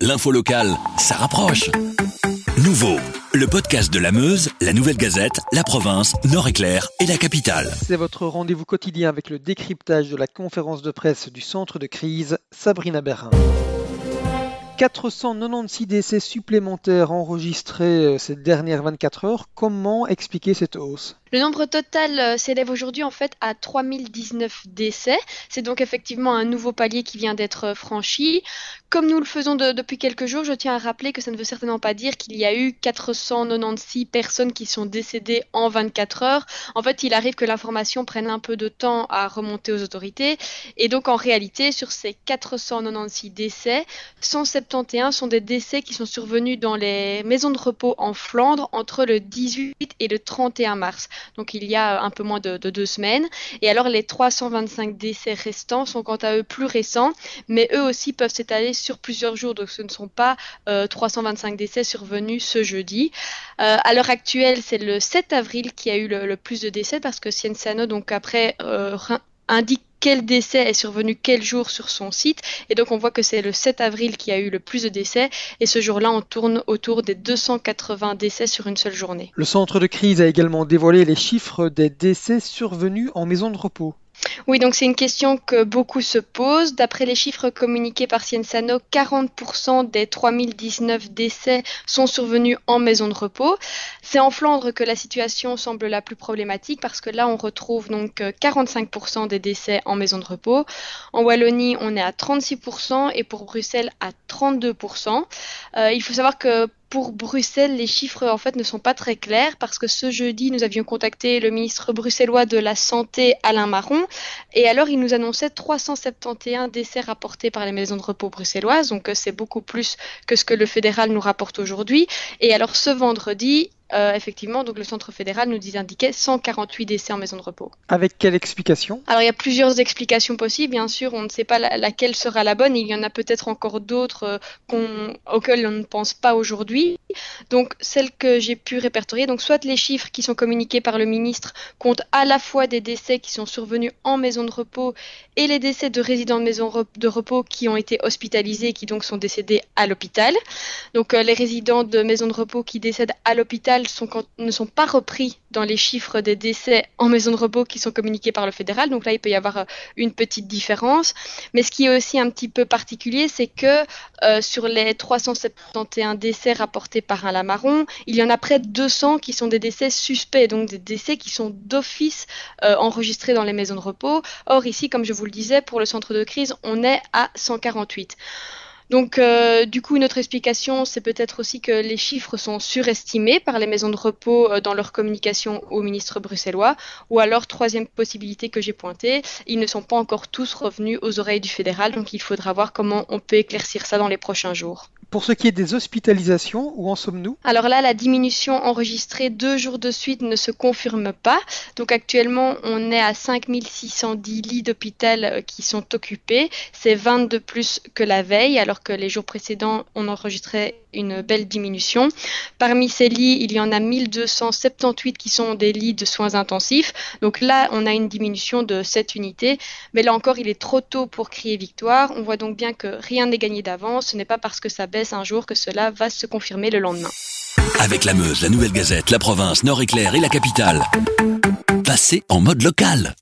L'info locale, ça rapproche. Nouveau, le podcast de la Meuse, la Nouvelle Gazette, la province, Nord-Éclair et la capitale. C'est votre rendez-vous quotidien avec le décryptage de la conférence de presse du centre de crise, Sabrina Berrin. 496 décès supplémentaires enregistrés euh, ces dernières 24 heures. Comment expliquer cette hausse? Le nombre total euh, s'élève aujourd'hui en fait à 3019 décès. C'est donc effectivement un nouveau palier qui vient d'être euh, franchi. Comme nous le faisons depuis quelques jours, je tiens à rappeler que ça ne veut certainement pas dire qu'il y a eu 496 personnes qui sont décédées en 24 heures. En fait, il arrive que l'information prenne un peu de temps à remonter aux autorités. Et donc en réalité, sur ces 496 décès, 171 sont des décès qui sont survenus dans les maisons de repos en Flandre entre le 18 et le 31 mars donc il y a un peu moins de, deux semaines. Et alors les 325 décès restants sont quant à eux plus récents, mais eux aussi peuvent s'étaler sur plusieurs jours, donc ce ne sont pas 325 euh, décès survenus ce jeudi. Euh, à l'heure actuelle, c'est le 7 avril qui a eu le, plus de décès parce que Cienzano, donc après, euh, indique quel décès est survenu quel jour sur son site. Et donc on voit que c'est le 7 avril qui a eu le plus de décès. Et ce jour-là, on tourne autour des 280 décès sur une seule journée. Le centre de crise a également dévoilé les chiffres des décès survenus en maison de repos. Oui, donc c'est une question que beaucoup se posent. D'après les chiffres communiqués par Cienzano, 40% des 3019 décès sont survenus en maison de repos. C'est en Flandre que la situation semble la plus problématique parce que là, on retrouve donc 45% des décès en maison de repos. En Wallonie, on est à 36% et pour Bruxelles à 32%. Euh, il faut savoir que pour Bruxelles, les chiffres en fait ne sont pas très clairs parce que ce jeudi, nous avions contacté le ministre bruxellois de la Santé, Alain Marron, et alors il nous annonçait 371 décès rapportés par les maisons de repos bruxelloises, donc euh, c'est beaucoup plus que ce que le fédéral nous rapporte aujourd'hui. Et alors ce vendredi, euh, effectivement, donc le centre fédéral nous indiquait 148 décès en maison de repos. Avec quelle explication? Alors il y a plusieurs explications possibles, bien sûr, on ne sait pas laquelle sera la bonne, il y en a peut-être encore d'autres euh, auxquelles on ne pense pas aujourd'hui. Donc celles que j'ai pu répertorier, donc soit les chiffres qui sont communiqués par le ministre comptent à la fois des décès qui sont survenus en maison de repos et les décès de résidents de maison de repos qui ont été hospitalisés et qui donc sont décédés à l'hôpital. Donc euh, les résidents de maison de repos qui décèdent à l'hôpital ne sont pas repris dans les chiffres des décès en maison de repos qui sont communiqués par le fédéral. Donc là, il peut y avoir euh, une petite différence. Mais ce qui est aussi un petit peu particulier, c'est que euh, sur les 371 décès rapportés par un Lamaron, il y en a près de 200 qui sont des décès suspects, donc des décès qui sont d'office euh, enregistrés dans les maisons de repos. Or, ici, comme je vous le disais, pour le centre de crise, on est à 148. Donc, euh, du coup, une autre explication, c'est peut-être aussi que les chiffres sont surestimés par les maisons de repos euh, dans leur communication au ministre bruxellois. Ou alors, troisième possibilité que j'ai pointée, ils ne sont pas encore tous revenus aux oreilles du fédéral. Donc, il faudra voir comment on peut éclaircir ça dans les prochains jours. Pour ce qui est des hospitalisations, où en sommes-nous? Alors là, la diminution enregistrée deux jours de suite ne se confirme pas. Donc actuellement, on est à 5610 lits d'hôpital euh, qui sont occupés. C'est 20 de plus que la veille, alors que les jours précédents, on enregistrait une belle diminution. Parmi ces lits, il y en a 1278 qui sont des lits de soins intensifs. Donc là, on a une diminution de 7 unités. Mais là encore, il est trop tôt pour crier victoire. On voit donc bien que rien n'est gagné d'avance. Ce n'est pas parce que ça baisse un jour que cela va se confirmer le lendemain. Avec la Meuse, la Nouvelle Gazette, la province, Nord-Éclair et la capitale. Passez en mode local.